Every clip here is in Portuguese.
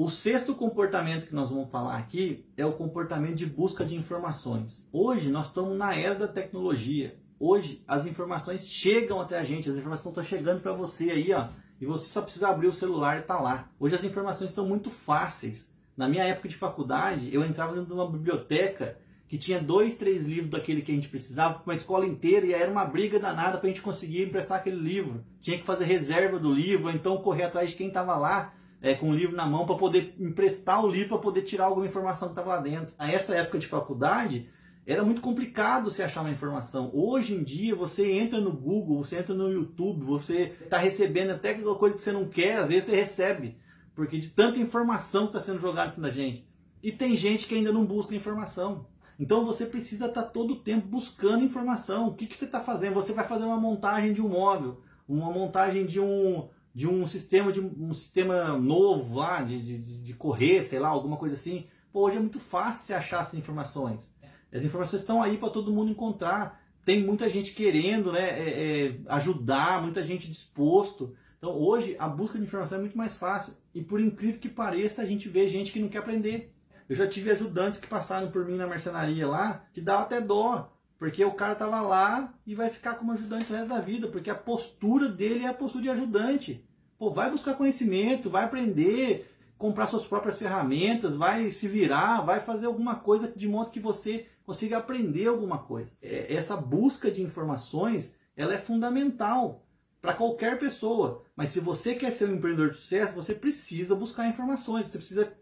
O sexto comportamento que nós vamos falar aqui é o comportamento de busca de informações. Hoje nós estamos na era da tecnologia. Hoje as informações chegam até a gente, as informações estão chegando para você aí, ó, e você só precisa abrir o celular e tá lá. Hoje as informações estão muito fáceis. Na minha época de faculdade, eu entrava dentro de uma biblioteca que tinha dois, três livros daquele que a gente precisava, uma escola inteira, e era uma briga danada para a gente conseguir emprestar aquele livro. Tinha que fazer reserva do livro, ou então correr atrás de quem estava lá é, com o livro na mão para poder emprestar o livro, para poder tirar alguma informação que estava lá dentro. A essa época de faculdade, era muito complicado você achar uma informação. Hoje em dia, você entra no Google, você entra no YouTube, você está recebendo até aquela coisa que você não quer, às vezes você recebe, porque de tanta informação que está sendo jogada da gente. E tem gente que ainda não busca informação. Então você precisa estar tá todo o tempo buscando informação. O que, que você está fazendo? Você vai fazer uma montagem de um móvel, uma montagem de um, de um sistema de um sistema novo lá, de, de, de correr, sei lá, alguma coisa assim. Pô, hoje é muito fácil você achar essas informações. As informações estão aí para todo mundo encontrar. Tem muita gente querendo né, é, é, ajudar, muita gente disposto. Então hoje a busca de informação é muito mais fácil. E por incrível que pareça, a gente vê gente que não quer aprender. Eu já tive ajudantes que passaram por mim na marcenaria lá, que dava até dó. Porque o cara tava lá e vai ficar como ajudante o resto da vida, porque a postura dele é a postura de ajudante. Pô, vai buscar conhecimento, vai aprender, comprar suas próprias ferramentas, vai se virar, vai fazer alguma coisa de modo que você consiga aprender alguma coisa. É, essa busca de informações, ela é fundamental para qualquer pessoa. Mas se você quer ser um empreendedor de sucesso, você precisa buscar informações, você precisa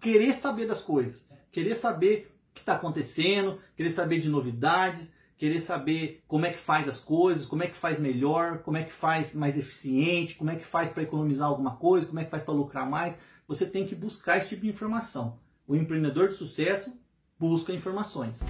querer saber das coisas, querer saber o que está acontecendo, querer saber de novidades, querer saber como é que faz as coisas, como é que faz melhor, como é que faz mais eficiente, como é que faz para economizar alguma coisa, como é que faz para lucrar mais. Você tem que buscar esse tipo de informação. O empreendedor de sucesso busca informações.